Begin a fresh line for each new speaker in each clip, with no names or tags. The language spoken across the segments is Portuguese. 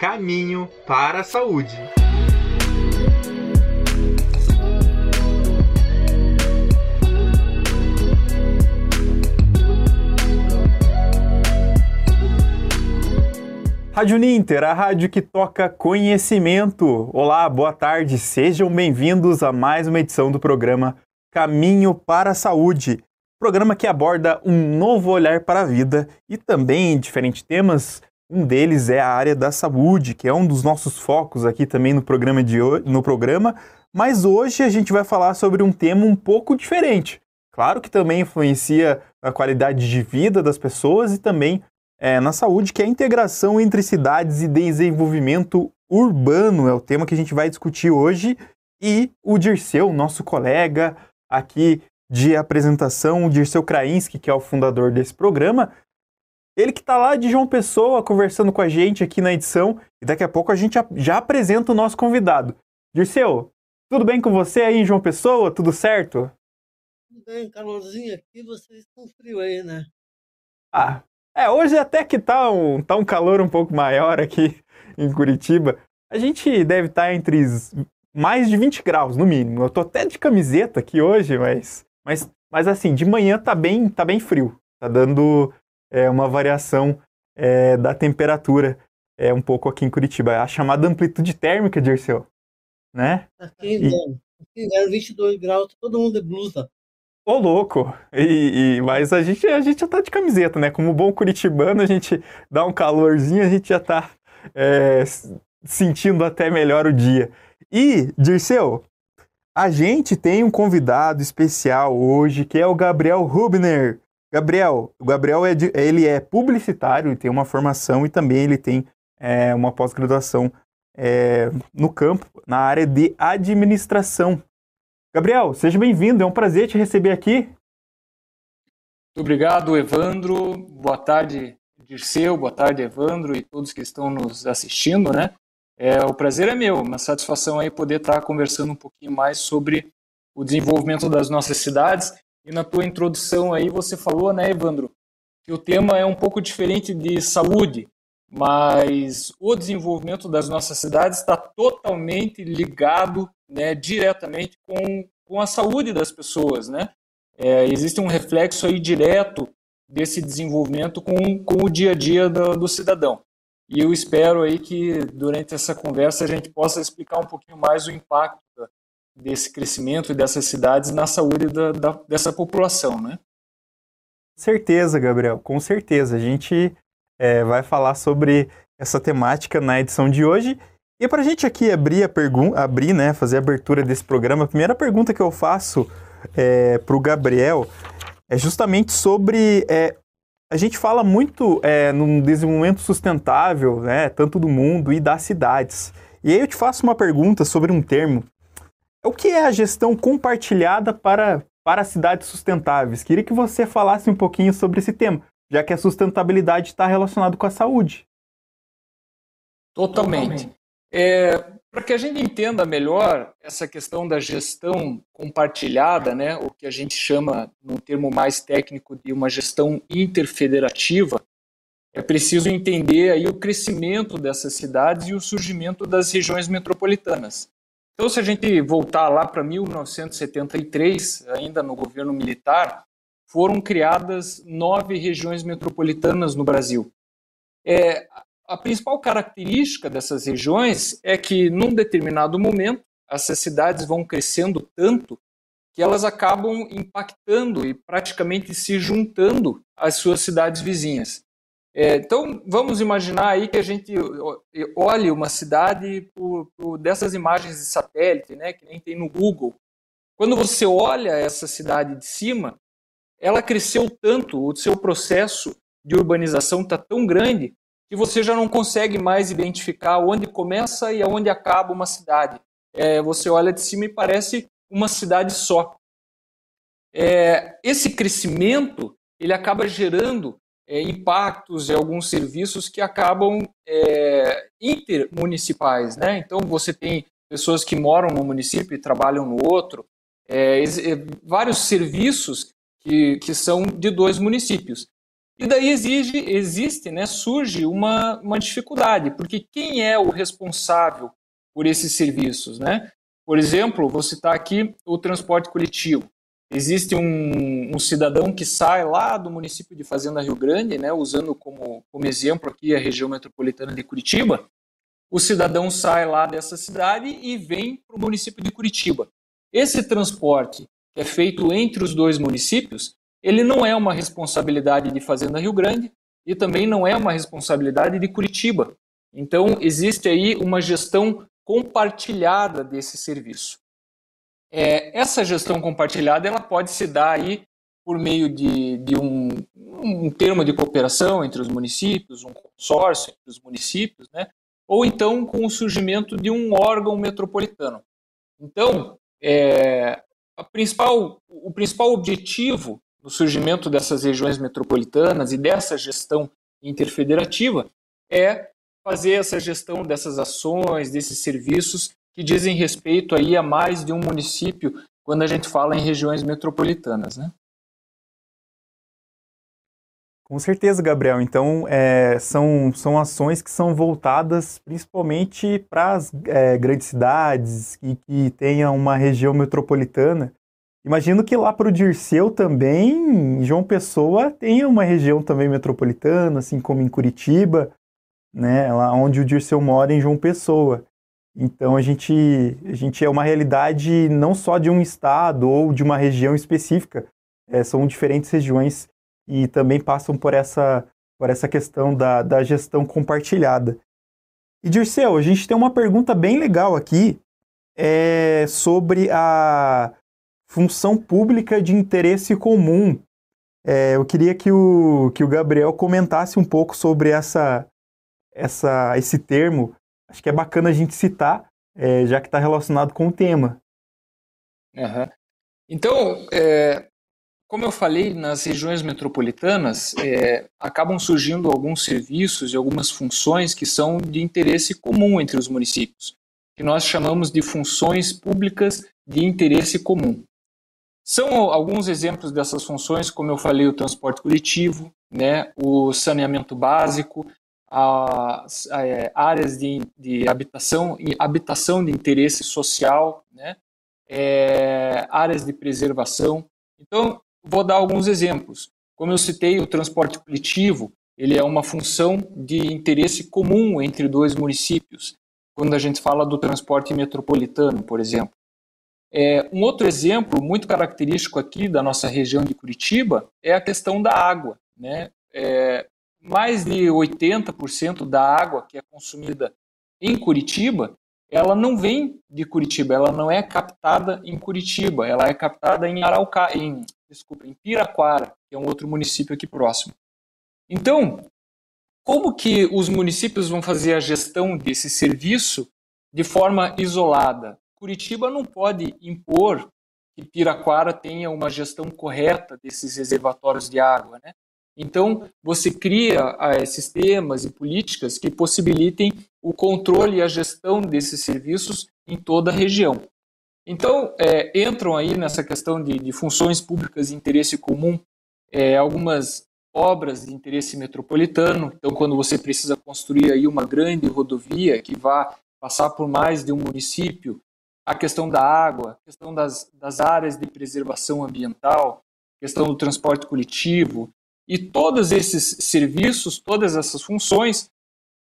Caminho para a Saúde. Rádio Ninter, a rádio que toca conhecimento. Olá, boa tarde, sejam bem-vindos a mais uma edição do programa Caminho para a Saúde. Programa que aborda um novo olhar para a vida e também diferentes temas. Um deles é a área da saúde, que é um dos nossos focos aqui também no programa de hoje, no programa. Mas hoje a gente vai falar sobre um tema um pouco diferente. Claro que também influencia a qualidade de vida das pessoas e também é, na saúde, que é a integração entre cidades e desenvolvimento urbano, é o tema que a gente vai discutir hoje. E o Dirceu, nosso colega aqui de apresentação, o Dirceu Krainski, que é o fundador desse programa, ele que está lá de João Pessoa conversando com a gente aqui na edição, e daqui a pouco a gente já apresenta o nosso convidado. Dirceu, tudo bem com você aí João Pessoa? Tudo certo?
Tudo bem, calorzinho aqui, vocês estão frio aí, né?
Ah, é, hoje até que tá um, tá um calor um pouco maior aqui em Curitiba. A gente deve estar tá entre mais de 20 graus, no mínimo. Eu tô até de camiseta aqui hoje, mas, mas, mas assim, de manhã tá bem, tá bem frio. Tá dando é, uma variação é, da temperatura é, um pouco aqui em Curitiba. A chamada amplitude térmica, Dirceu. Né?
Aqui, e... aqui 22 graus, todo mundo de blusa.
Ô, louco! E, e, mas a gente, a gente já tá de camiseta, né? Como bom curitibano, a gente dá um calorzinho, a gente já tá é, sentindo até melhor o dia. E, Dirceu, a gente tem um convidado especial hoje, que é o Gabriel Rubner. Gabriel, o Gabriel é de, ele é publicitário, tem uma formação e também ele tem é, uma pós-graduação é, no campo, na área de administração. Gabriel, seja bem-vindo, é um prazer te receber aqui. Muito
obrigado, Evandro. Boa tarde, Dirceu. Boa tarde, Evandro e todos que estão nos assistindo, né? É, o prazer é meu, uma satisfação aí poder estar conversando um pouquinho mais sobre o desenvolvimento das nossas cidades. E na tua introdução aí você falou, né, Evandro, que o tema é um pouco diferente de saúde, mas o desenvolvimento das nossas cidades está totalmente ligado né, diretamente com, com a saúde das pessoas. Né? É, existe um reflexo aí direto desse desenvolvimento com, com o dia a dia do, do cidadão. E eu espero aí que durante essa conversa a gente possa explicar um pouquinho mais o impacto desse crescimento dessas cidades na saúde da, da, dessa população, né?
Certeza, Gabriel, com certeza. A gente é, vai falar sobre essa temática na edição de hoje. E para a gente aqui abrir a pergunta, abrir, né, fazer a abertura desse programa, a primeira pergunta que eu faço é, para o Gabriel é justamente sobre é, a gente fala muito é, no desenvolvimento sustentável, né, tanto do mundo e das cidades. E aí eu te faço uma pergunta sobre um termo. O que é a gestão compartilhada para, para cidades sustentáveis? Queria que você falasse um pouquinho sobre esse tema já que a sustentabilidade está relacionada com a saúde.
Totalmente. É, Para que a gente entenda melhor essa questão da gestão compartilhada, né, o que a gente chama, num termo mais técnico, de uma gestão interfederativa, é preciso entender aí o crescimento dessas cidades e o surgimento das regiões metropolitanas. Então, se a gente voltar lá para 1973, ainda no governo militar, foram criadas nove regiões metropolitanas no Brasil. É, a principal característica dessas regiões é que, num determinado momento, essas cidades vão crescendo tanto que elas acabam impactando e praticamente se juntando às suas cidades vizinhas. É, então, vamos imaginar aí que a gente olhe uma cidade por, por dessas imagens de satélite, né, que nem tem no Google. Quando você olha essa cidade de cima, ela cresceu tanto, o seu processo de urbanização está tão grande que você já não consegue mais identificar onde começa e aonde acaba uma cidade. É, você olha de cima e parece uma cidade só. É, esse crescimento ele acaba gerando é, impactos e alguns serviços que acabam é, intermunicipais. Né? Então você tem pessoas que moram no município e trabalham no outro, é, vários serviços que, que são de dois municípios. E daí exige, existe, né, surge uma, uma dificuldade, porque quem é o responsável por esses serviços, né? Por exemplo, vou citar aqui o transporte coletivo. Existe um, um, cidadão que sai lá do município de Fazenda Rio Grande, né, usando como, como exemplo aqui a região metropolitana de Curitiba. O cidadão sai lá dessa cidade e vem para o município de Curitiba. Esse transporte que é feito entre os dois municípios, ele não é uma responsabilidade de Fazenda Rio Grande e também não é uma responsabilidade de Curitiba. Então, existe aí uma gestão compartilhada desse serviço. É, essa gestão compartilhada ela pode se dar aí por meio de, de um, um termo de cooperação entre os municípios, um consórcio entre os municípios, né? ou então com o surgimento de um órgão metropolitano. Então, é, principal, o principal objetivo do surgimento dessas regiões metropolitanas e dessa gestão interfederativa é fazer essa gestão dessas ações, desses serviços que dizem respeito aí a mais de um município quando a gente fala em regiões metropolitanas, né?
Com certeza, Gabriel. Então, é, são, são ações que são voltadas principalmente para as é, grandes cidades e que tenha uma região metropolitana. Imagino que lá para o Dirceu também, João Pessoa tenha uma região também metropolitana, assim como em Curitiba, né, lá onde o Dirceu mora, em João Pessoa. Então a gente, a gente é uma realidade não só de um estado ou de uma região específica, é, são diferentes regiões e também passam por essa, por essa questão da, da gestão compartilhada. E Dirceu, a gente tem uma pergunta bem legal aqui é, sobre a função pública de interesse comum. É, eu queria que o, que o Gabriel comentasse um pouco sobre essa, essa, esse termo. Acho que é bacana a gente citar, é, já que está relacionado com o tema.
Uhum. Então, é, como eu falei, nas regiões metropolitanas é, acabam surgindo alguns serviços e algumas funções que são de interesse comum entre os municípios, que nós chamamos de funções públicas de interesse comum. São alguns exemplos dessas funções, como eu falei, o transporte coletivo, né, o saneamento básico, as, é, áreas de, de habitação e habitação de interesse social, né? É, áreas de preservação. Então, vou dar alguns exemplos. Como eu citei, o transporte coletivo ele é uma função de interesse comum entre dois municípios. Quando a gente fala do transporte metropolitano, por exemplo. É, um outro exemplo muito característico aqui da nossa região de Curitiba é a questão da água. Né? É, mais de 80% da água que é consumida em Curitiba, ela não vem de Curitiba, ela não é captada em Curitiba, ela é captada em Arauca, em, desculpa, em Piraquara, que é um outro município aqui próximo. Então, como que os municípios vão fazer a gestão desse serviço de forma isolada? Curitiba não pode impor que Piraquara tenha uma gestão correta desses reservatórios de água, né? Então, você cria ah, sistemas e políticas que possibilitem o controle e a gestão desses serviços em toda a região. Então, é, entram aí nessa questão de, de, funções públicas de interesse comum é, algumas obras de interesse metropolitano. Então, quando você precisa construir aí uma grande rodovia que vá passar por mais de um município, a questão da água, a questão das, das áreas de preservação ambiental, questão do transporte coletivo, e todos esses serviços, todas essas funções,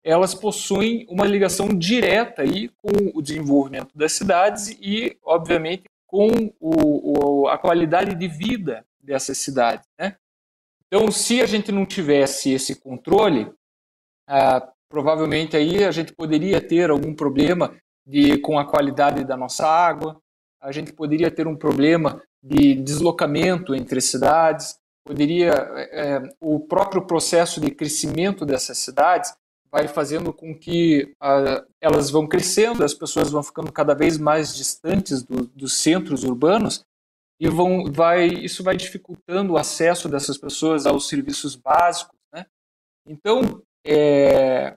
elas possuem uma ligação direta aí com o desenvolvimento das cidades e, obviamente, com o, o, a qualidade de vida dessas cidades. Né? Então, se a gente não tivesse esse controle, ah, provavelmente aí a gente poderia ter algum problema de, com a qualidade da nossa água, a gente poderia ter um problema de deslocamento entre cidades, poderia é, é, o próprio processo de crescimento dessas cidades vai fazendo com que a, elas vão crescendo, as pessoas vão ficando cada vez mais distantes do, dos centros urbanos e vão, vai, isso vai dificultando o acesso dessas pessoas aos serviços básicos. Né? Então, é,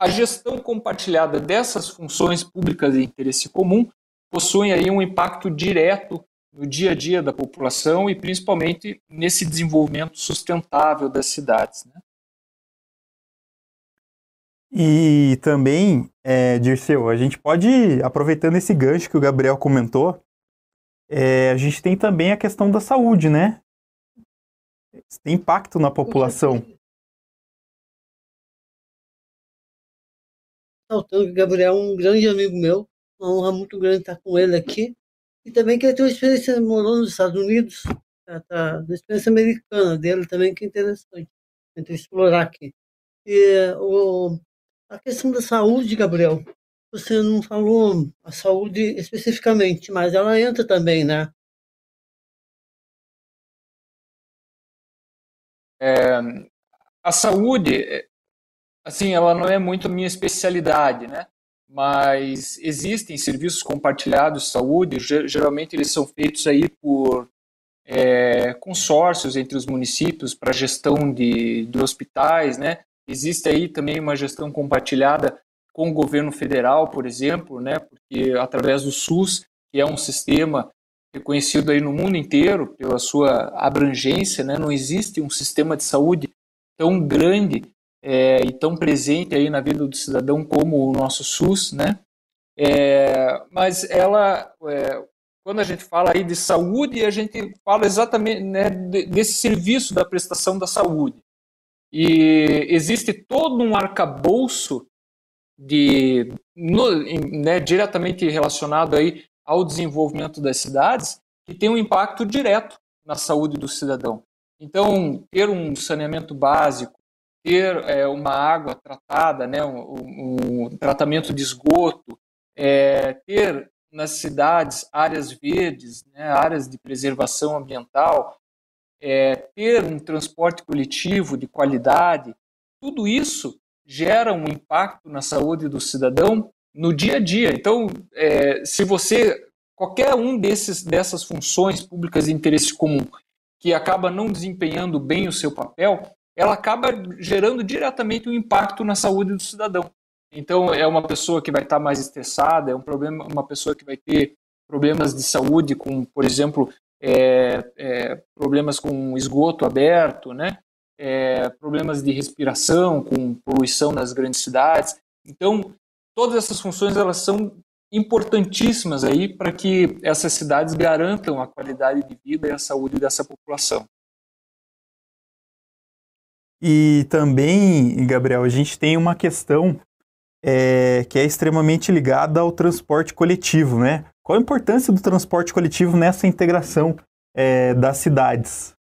a gestão compartilhada dessas funções públicas de interesse comum possui aí um impacto direto no dia a dia da população e principalmente nesse desenvolvimento sustentável das cidades. Né?
E também, é, Dirceu, a gente pode, aproveitando esse gancho que o Gabriel comentou, é, a gente tem também a questão da saúde, né? Tem impacto na população.
Que o Gabriel é um grande amigo meu, uma honra muito grande estar com ele aqui. E também que ele tem uma experiência, morou nos Estados Unidos, tá, tá, experiência americana dele também, que é interessante gente explorar aqui. E o, a questão da saúde, Gabriel, você não falou a saúde especificamente, mas ela entra também, né?
É, a saúde, assim, ela não é muito minha especialidade, né? Mas existem serviços compartilhados de saúde, geralmente eles são feitos aí por é, consórcios entre os municípios para gestão de, de hospitais, né? Existe aí também uma gestão compartilhada com o governo federal, por exemplo, né, porque através do SUS, que é um sistema reconhecido aí no mundo inteiro pela sua abrangência, né, não existe um sistema de saúde tão grande é, e tão presente aí na vida do cidadão como o nosso SUS, né? É, mas ela, é, quando a gente fala aí de saúde, a gente fala exatamente né, desse serviço da prestação da saúde. E existe todo um arcabouço de, no, né, diretamente relacionado aí ao desenvolvimento das cidades que tem um impacto direto na saúde do cidadão. Então, ter um saneamento básico, ter é, uma água tratada, né, um, um tratamento de esgoto, é, ter nas cidades áreas verdes, né, áreas de preservação ambiental, é, ter um transporte coletivo de qualidade, tudo isso gera um impacto na saúde do cidadão no dia a dia. Então, é, se você qualquer um desses dessas funções públicas de interesse comum que acaba não desempenhando bem o seu papel, ela acaba gerando diretamente um impacto na saúde do cidadão. Então, é uma pessoa que vai estar mais estressada, é um problema, uma pessoa que vai ter problemas de saúde, com, por exemplo, é, é, problemas com esgoto aberto, né? É, problemas de respiração, com poluição nas grandes cidades. Então, todas essas funções elas são importantíssimas aí para que essas cidades garantam a qualidade de vida e a saúde dessa população.
E também, Gabriel, a gente tem uma questão é, que é extremamente ligada ao transporte coletivo, né? Qual a importância do transporte coletivo nessa integração é, das cidades?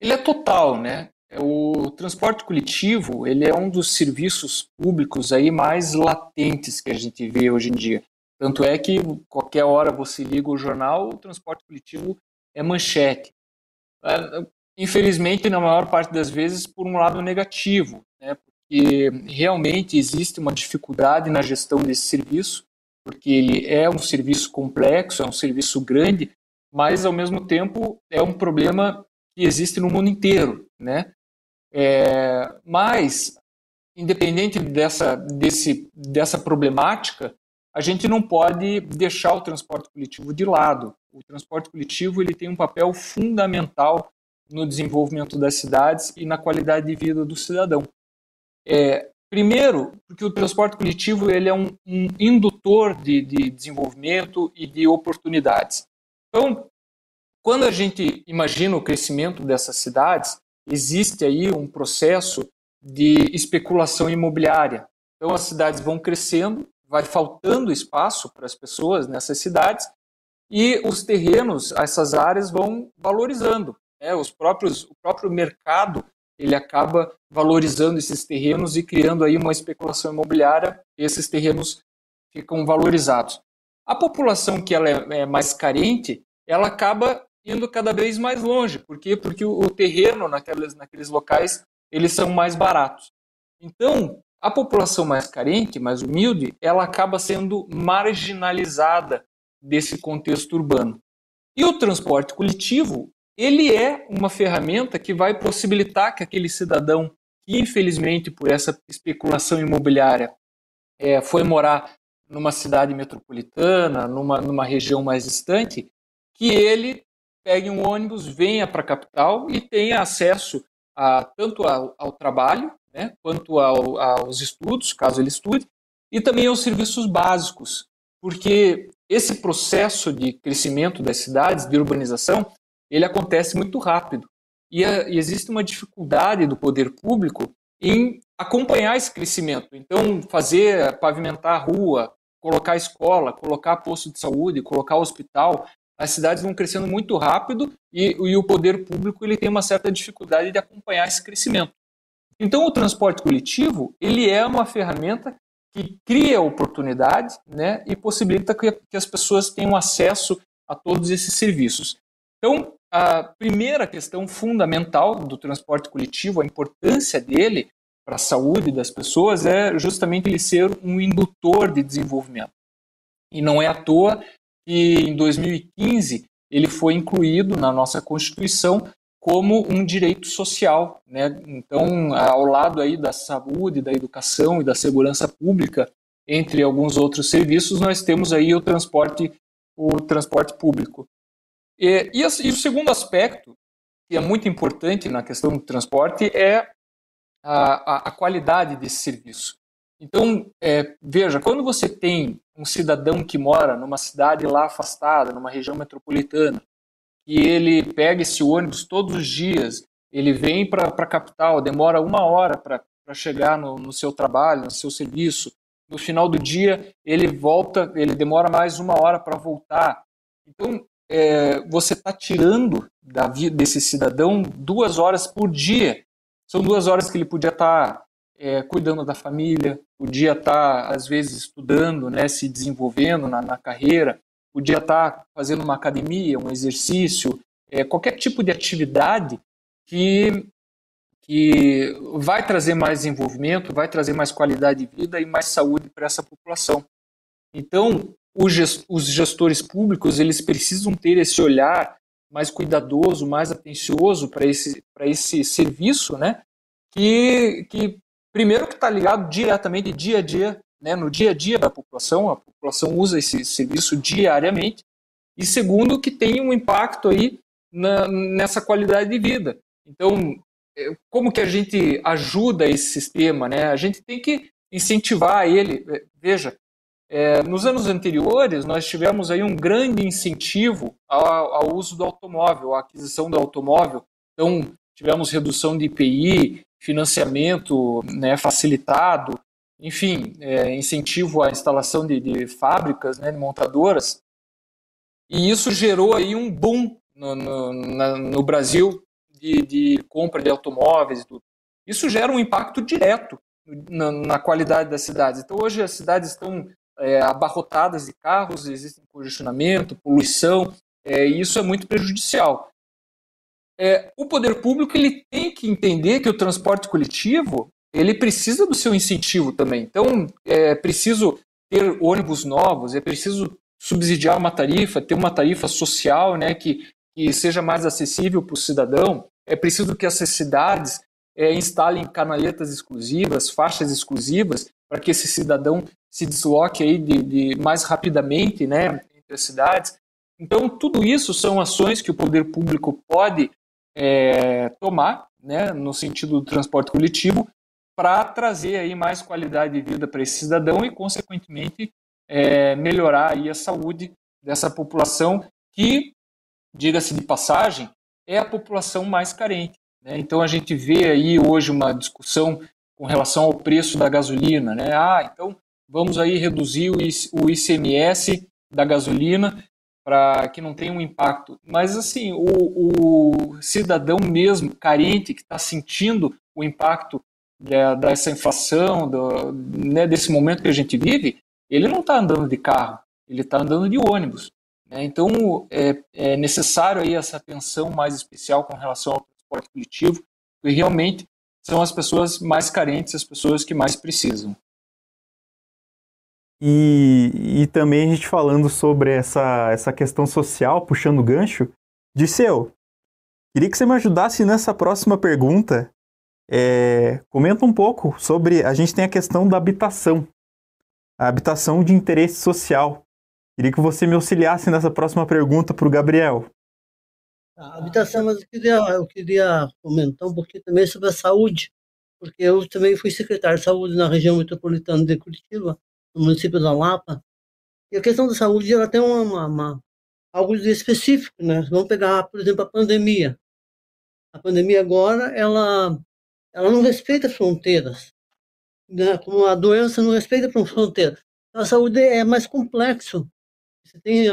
Ele é total, né? O transporte coletivo ele é um dos serviços públicos aí mais latentes que a gente vê hoje em dia. Tanto é que qualquer hora você liga o jornal, o transporte coletivo é manchete. Infelizmente, na maior parte das vezes, por um lado negativo, né? porque realmente existe uma dificuldade na gestão desse serviço porque ele é um serviço complexo, é um serviço grande, mas ao mesmo tempo é um problema que existe no mundo inteiro, né? É, mas independente dessa desse dessa problemática, a gente não pode deixar o transporte coletivo de lado. O transporte coletivo ele tem um papel fundamental no desenvolvimento das cidades e na qualidade de vida do cidadão. É, Primeiro, porque o transporte coletivo ele é um, um indutor de, de desenvolvimento e de oportunidades. Então, quando a gente imagina o crescimento dessas cidades, existe aí um processo de especulação imobiliária. Então, as cidades vão crescendo, vai faltando espaço para as pessoas nessas cidades e os terrenos, essas áreas vão valorizando. Né? Os próprios, o próprio mercado ele acaba valorizando esses terrenos e criando aí uma especulação imobiliária, esses terrenos ficam valorizados. A população que ela é, é mais carente, ela acaba indo cada vez mais longe. Por quê? Porque o, o terreno naqueles, naqueles locais, eles são mais baratos. Então, a população mais carente, mais humilde, ela acaba sendo marginalizada desse contexto urbano. E o transporte coletivo, ele é uma ferramenta que vai possibilitar que aquele cidadão que, infelizmente, por essa especulação imobiliária, é, foi morar numa cidade metropolitana, numa, numa região mais distante, que ele pegue um ônibus, venha para a capital e tenha acesso a, tanto ao, ao trabalho, né, quanto ao, aos estudos, caso ele estude, e também aos serviços básicos, porque esse processo de crescimento das cidades, de urbanização, ele acontece muito rápido. E, a, e existe uma dificuldade do poder público em acompanhar esse crescimento. Então, fazer, pavimentar a rua, colocar escola, colocar posto de saúde, colocar hospital, as cidades vão crescendo muito rápido e, e, o poder público ele tem uma certa dificuldade de acompanhar esse crescimento. Então, o transporte coletivo ele é uma ferramenta que cria oportunidade né, e possibilita que, que as pessoas tenham acesso a todos esses serviços. Então, a primeira questão fundamental do transporte coletivo, a importância dele para a saúde das pessoas, é justamente ele ser um indutor de desenvolvimento. E não é à toa que em 2015 ele foi incluído na nossa Constituição como um direito social, né? Então, ao lado aí da saúde, da educação e da segurança pública, entre alguns outros serviços, nós temos aí o transporte, o transporte público. E, e, e o segundo aspecto, que é muito importante na questão do transporte, é a, a, a qualidade desse serviço. Então, é, veja, quando você tem um cidadão que mora numa cidade lá afastada, numa região metropolitana, e ele pega esse ônibus todos os dias, ele vem para a capital, demora uma hora para chegar no, no seu trabalho, no seu serviço, no final do dia ele volta, ele demora mais uma hora para voltar. Então, é, você está tirando da vida desse cidadão duas horas por dia. São duas horas que ele podia estar tá, é, cuidando da família, podia estar, tá, às vezes, estudando, né, se desenvolvendo na, na carreira, podia estar tá fazendo uma academia, um exercício, é, qualquer tipo de atividade que, que vai trazer mais desenvolvimento, vai trazer mais qualidade de vida e mais saúde para essa população. Então, os gestores públicos eles precisam ter esse olhar mais cuidadoso, mais atencioso para esse, para esse serviço, né? Que, que primeiro que está ligado diretamente dia a dia, né? No dia a dia da população, a população usa esse serviço diariamente. E segundo que tem um impacto aí na, nessa qualidade de vida. Então, é, como que a gente ajuda esse sistema, né? A gente tem que incentivar ele. Veja, é, nos anos anteriores, nós tivemos aí um grande incentivo ao, ao, uso do automóvel, à aquisição do automóvel. Então, tivemos redução de IPI, financiamento né, facilitado, enfim, é, incentivo à instalação de, de fábricas, né, de montadoras. E isso gerou aí um boom no, no, na, no Brasil de, de, compra de automóveis e tudo. Isso gera um impacto direto na, na qualidade das cidades. Então, hoje as cidades estão é, abarrotadas de carros, existe congestionamento, poluição, é, e isso é muito prejudicial. É, o poder público ele tem que entender que o transporte coletivo ele precisa do seu incentivo também. Então, é preciso ter ônibus novos, é preciso subsidiar uma tarifa, ter uma tarifa social né, que, que seja mais acessível para o cidadão. É preciso que essas cidades é, instalem canaletas exclusivas, faixas exclusivas, para que esse cidadão se desloque aí de, de mais rapidamente né, entre as cidades. Então, tudo isso são ações que o poder público pode é, tomar, né, no sentido do transporte coletivo, para trazer aí mais qualidade de vida para esse cidadão e, consequentemente, é, melhorar aí a saúde dessa população que, diga-se de passagem, é a população mais carente. Né? Então, a gente vê aí hoje uma discussão com relação ao preço da gasolina. Né? Ah, então vamos aí reduzir o ICMS da gasolina para que não tenha um impacto. Mas assim, o, o cidadão mesmo carente que está sentindo o impacto dessa inflação, do, né, desse momento que a gente vive, ele não está andando de carro, ele está andando de ônibus. Né? Então é, é, necessário aí essa atenção mais especial com relação ao transporte coletivo, e realmente são as pessoas mais carentes, as pessoas que mais precisam.
E, e também a gente falando sobre essa, essa questão social, puxando o gancho, Disseu, queria que você me ajudasse nessa próxima pergunta. É, comenta um pouco sobre. A gente tem a questão da habitação, a habitação de interesse social. Queria que você me auxiliasse nessa próxima pergunta para o Gabriel.
A habitação, mas eu queria, eu queria comentar um pouquinho também sobre a saúde, porque eu também fui secretário de saúde na região metropolitana de Curitiba, no município da Lapa, e a questão da saúde ela tem uma, uma, uma algo específico, né? Vamos pegar, por exemplo, a pandemia. A pandemia agora, ela, ela não respeita fronteiras, né? Como a doença não respeita fronteiras. A saúde é mais complexo. Você tem,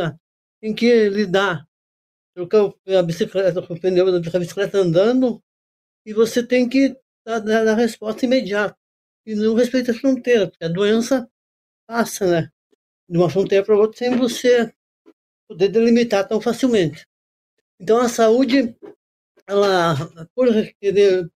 tem que lidar trocar a bicicleta, o pneu da bicicleta andando e você tem que dar, dar a resposta imediata. E não respeita a fronteira, porque a doença passa, né? De uma fronteira para outra sem você poder delimitar tão facilmente. Então a saúde, ela, por requerer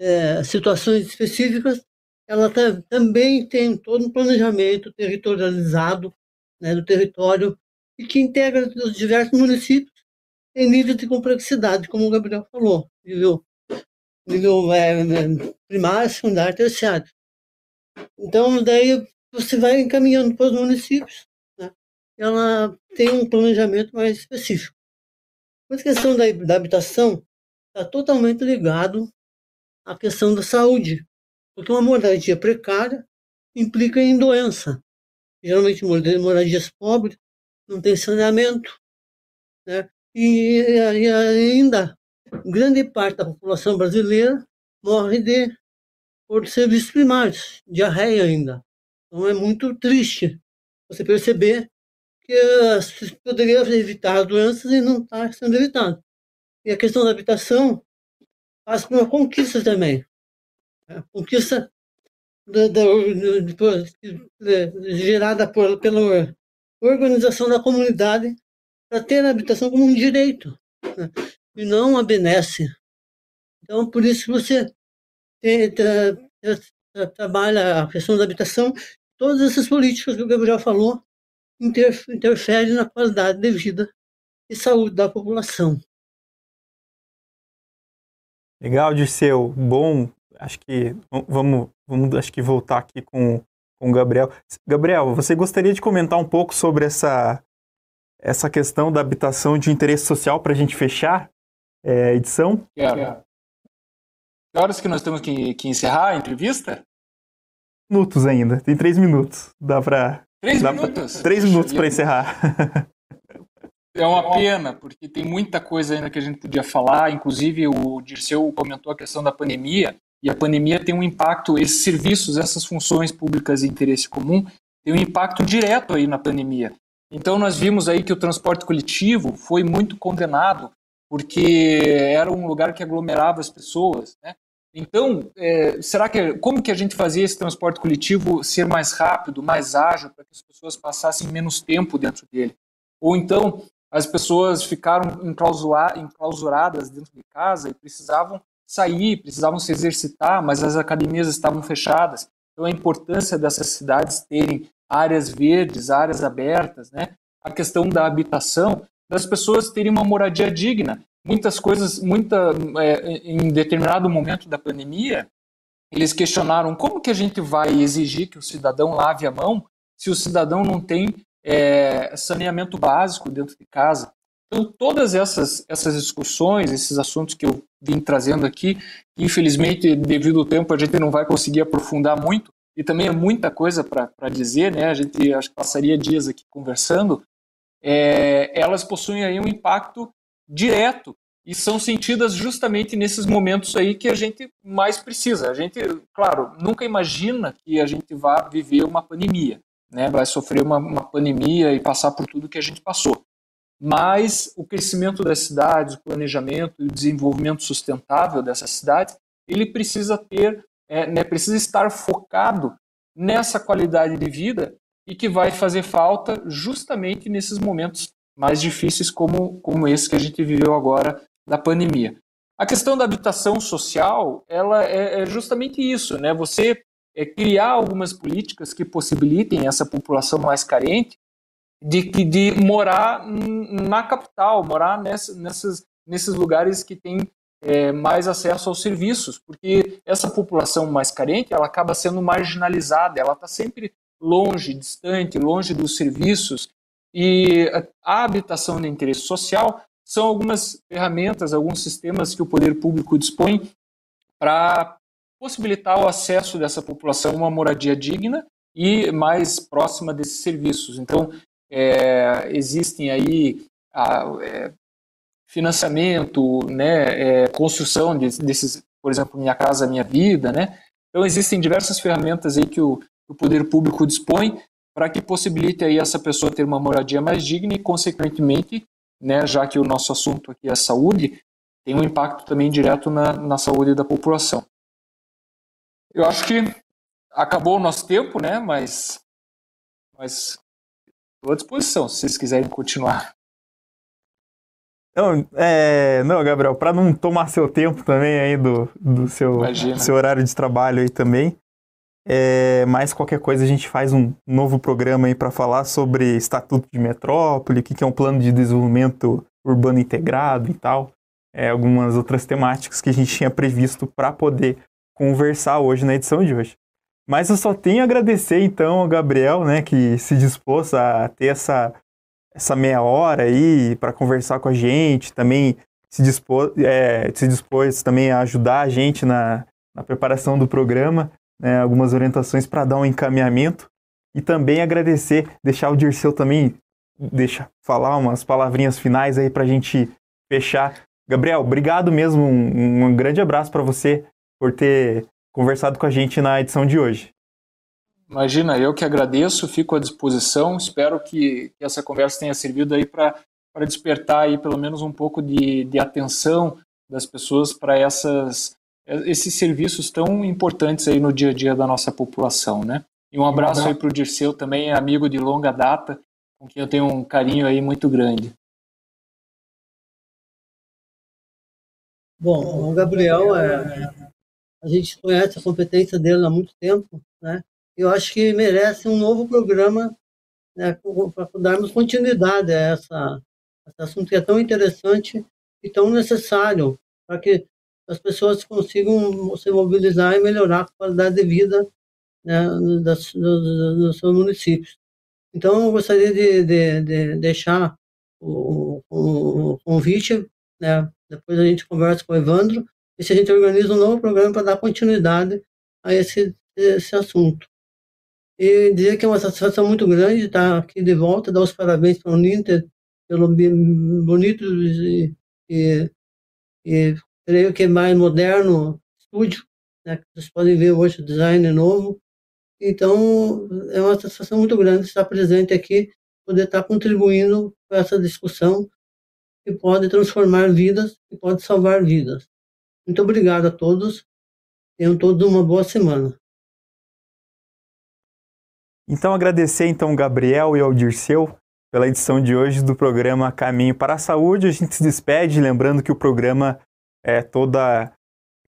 é, situações específicas, ela também tem todo um planejamento territorializado né, do território e que integra os diversos municípios em nível de complexidade, como o Gabriel falou, nível, nível é primário, secundário, terciário. Então, daí você vai encaminhando para os municípios, né? ela tem um planejamento mais específico. Mas a questão da, da habitação está totalmente ligado à questão da saúde, porque uma moradia precária implica em doença. Geralmente moradias pobres não tem saneamento, né? E, e ainda grande parte da população brasileira morre de por serviços primários, diarreia ainda. Então é muito triste você perceber que se poderia evitar doenças e não está sendo evitado. E a questão da habitação passa por uma conquista também. A conquista da, da, gerada por, pela organização da comunidade para ter a habitação como um direito né? e não uma benesse. Então, por isso você tem, trabalha a questão da habitação, todas essas políticas que o Gabriel falou inter, interferem na qualidade de vida e saúde da população.
Legal, Dirceu. Bom, acho que vamos, vamos acho que voltar aqui com, com o Gabriel. Gabriel, você gostaria de comentar um pouco sobre essa essa questão da habitação de interesse social para a gente fechar é, a edição?
Quero. Que horas que nós temos que, que encerrar a entrevista?
Minutos ainda, tem três minutos. Dá para.
Três dá minutos?
Pra, três minutos para encerrar.
É uma pena, porque tem muita coisa ainda que a gente podia falar. Inclusive, o Dirceu comentou a questão da pandemia, e a pandemia tem um impacto, esses serviços, essas funções públicas de interesse comum, tem um impacto direto aí na pandemia. Então nós vimos aí que o transporte coletivo foi muito condenado porque era um lugar que aglomerava as pessoas, né? Então, é, será que como que a gente fazia esse transporte coletivo ser mais rápido, mais ágil, para que as pessoas passassem menos tempo dentro dele? Ou então as pessoas ficaram enclausuradas dentro de casa e precisavam sair, precisavam se exercitar, mas as academias estavam fechadas. Então a importância dessas cidades terem áreas verdes, áreas abertas, né? A questão da habitação, das pessoas terem uma moradia digna. Muitas coisas, muita, é, em determinado momento da pandemia, eles questionaram como que a gente vai exigir que o cidadão lave a mão se o cidadão não tem é, saneamento básico dentro de casa. Então, todas essas, essas discussões, esses assuntos que eu vim trazendo aqui, infelizmente, devido ao tempo, a gente não vai conseguir aprofundar muito, e também é muita coisa para dizer, né? A gente acho que passaria dias aqui conversando. É, elas possuem aí um impacto direto e são sentidas justamente nesses momentos aí que a gente mais precisa. A gente, claro, nunca imagina que a gente vá viver uma pandemia, né? Vai sofrer uma, uma pandemia e passar por tudo que a gente passou. Mas o crescimento das cidades, o planejamento e o desenvolvimento sustentável dessas cidades, ele precisa ter é, né, precisa estar focado nessa qualidade de vida e que vai fazer falta justamente nesses momentos mais difíceis como, como esse que a gente viveu agora da pandemia. A questão da habitação social, ela é, é justamente isso, né? Você é, criar algumas políticas que possibilitem essa população mais carente de, de morar na capital, morar nessa, nessas, nesses lugares que têm é, mais acesso aos serviços, porque essa população mais carente ela acaba sendo marginalizada, ela está sempre longe, distante, longe dos serviços E a habitação de interesse social são algumas ferramentas, alguns sistemas que o poder público dispõe para possibilitar o acesso dessa população a uma moradia digna e mais próxima desses serviços. Então, é, existem aí a, é, financiamento, né, é, construção de, desses, por exemplo, Minha Casa Minha Vida, né? Então, existem diversas ferramentas aí que o, o poder público dispõe para que possibilite aí essa pessoa ter uma moradia mais digna e, consequentemente, né, já que o nosso assunto aqui é saúde, tem um impacto também direto na, na saúde da população. Eu acho que acabou o nosso tempo, né? Mas, mas estou à disposição se vocês quiserem continuar.
Não, é, não Gabriel, para não tomar seu tempo também aí do, do seu, seu horário de trabalho aí também, é, mais qualquer coisa a gente faz um novo programa aí para falar sobre Estatuto de Metrópole, o que, que é um plano de desenvolvimento urbano integrado e tal, é, algumas outras temáticas que a gente tinha previsto para poder conversar hoje na edição de hoje. Mas eu só tenho a agradecer então ao Gabriel, né, que se dispôs a ter essa, essa meia hora aí para conversar com a gente, também se dispôs, é, se dispôs também a ajudar a gente na, na preparação do programa né, algumas orientações para dar um encaminhamento e também agradecer, deixar o Dirceu também deixa falar umas palavrinhas finais aí para a gente fechar. Gabriel, obrigado mesmo, um, um grande abraço para você por ter conversado com a gente na edição de hoje.
Imagina, eu que agradeço, fico à disposição, espero que, que essa conversa tenha servido aí para despertar aí pelo menos um pouco de, de atenção das pessoas para essas esses serviços tão importantes aí no dia a dia da nossa população, né? E um abraço aí para o Dirceu também, amigo de longa data, com quem eu tenho um carinho aí muito grande.
Bom, o Gabriel, é, a gente conhece a competência dele há muito tempo, né? Eu acho que merece um novo programa né, para darmos continuidade a essa, esse assunto que é tão interessante e tão necessário para que as pessoas consigam se mobilizar e melhorar a qualidade de vida né, das, dos, dos seus municípios. Então, eu gostaria de, de, de deixar o, o, o, convite, né, depois a gente conversa com o Evandro, e se a gente organiza um novo programa para dar continuidade a esse, esse assunto. E dizer que é uma satisfação muito grande estar aqui de volta, dar os parabéns para o Ninter pelo bonito e, e, e creio que é mais moderno estúdio, né, vocês podem ver hoje o design novo. Então, é uma satisfação muito grande estar presente aqui, poder estar contribuindo com essa discussão que pode transformar vidas e pode salvar vidas. Muito obrigado a todos. Tenham todos uma boa semana.
Então, agradecer então Gabriel e ao Dirceu pela edição de hoje do programa Caminho para a Saúde. A gente se despede, lembrando que o programa é, toda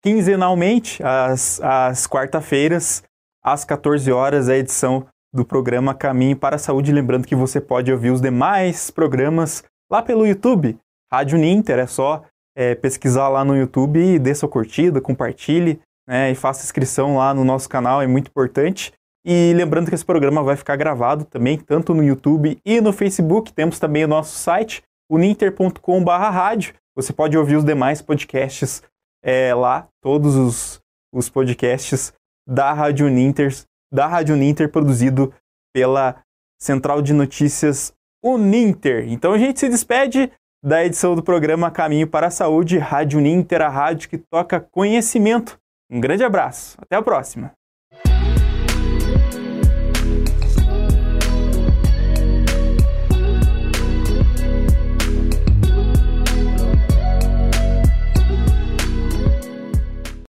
quinzenalmente, às, às quarta-feiras, às 14 horas, a edição do programa Caminho para a Saúde. Lembrando que você pode ouvir os demais programas lá pelo YouTube, Rádio Ninter, é só é, pesquisar lá no YouTube e dê sua curtida, compartilhe né, e faça inscrição lá no nosso canal, é muito importante. E lembrando que esse programa vai ficar gravado também, tanto no YouTube e no Facebook. Temos também o nosso site, o ninter.com/rádio. Você pode ouvir os demais podcasts é, lá, todos os, os podcasts da Rádio Ninter, da Rádio Ninter produzido pela Central de Notícias Uninter. Então a gente se despede da edição do programa Caminho para a Saúde, Rádio Ninter, a rádio que toca conhecimento. Um grande abraço, até a próxima.